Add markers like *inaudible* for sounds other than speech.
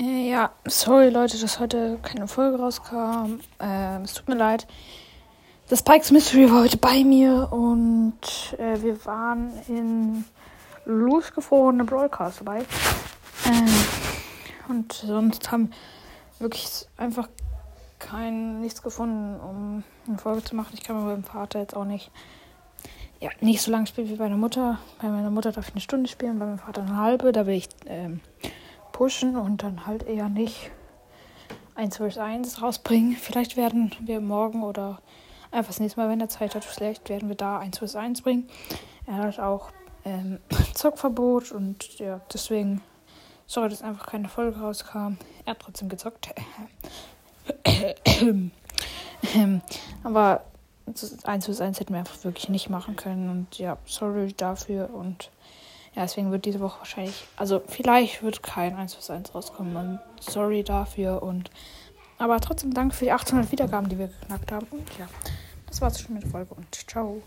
Äh, ja, sorry Leute, dass heute keine Folge rauskam. Ähm, es tut mir leid. Das Pikes Mystery war heute bei mir und äh, wir waren in losgefrorene Broadcast dabei. Ähm, und sonst haben wirklich einfach kein nichts gefunden, um eine Folge zu machen. Ich kann mit meinem Vater jetzt auch nicht ja, nicht so lange spielen wie bei meiner Mutter. Bei meiner Mutter darf ich eine Stunde spielen, bei meinem Vater eine halbe. Da will ich ähm, pushen und dann halt eher nicht 1 vs 1 rausbringen. Vielleicht werden wir morgen oder einfach das nächste Mal, wenn er Zeit hat, vielleicht werden wir da 1 vs 1 bringen. Er hat auch ähm, *coughs* Zockverbot und ja, deswegen, sorry, dass einfach keine Folge rauskam. Er hat trotzdem gezockt. Aber 1 vs 1 hätten wir einfach wirklich nicht machen können und ja, sorry dafür und ja, deswegen wird diese Woche wahrscheinlich, also vielleicht wird kein 1 plus 1 rauskommen. Und sorry dafür und aber trotzdem danke für die 800 Wiedergaben, die wir geknackt haben. Und ja, das war's schon mit der Folge und ciao.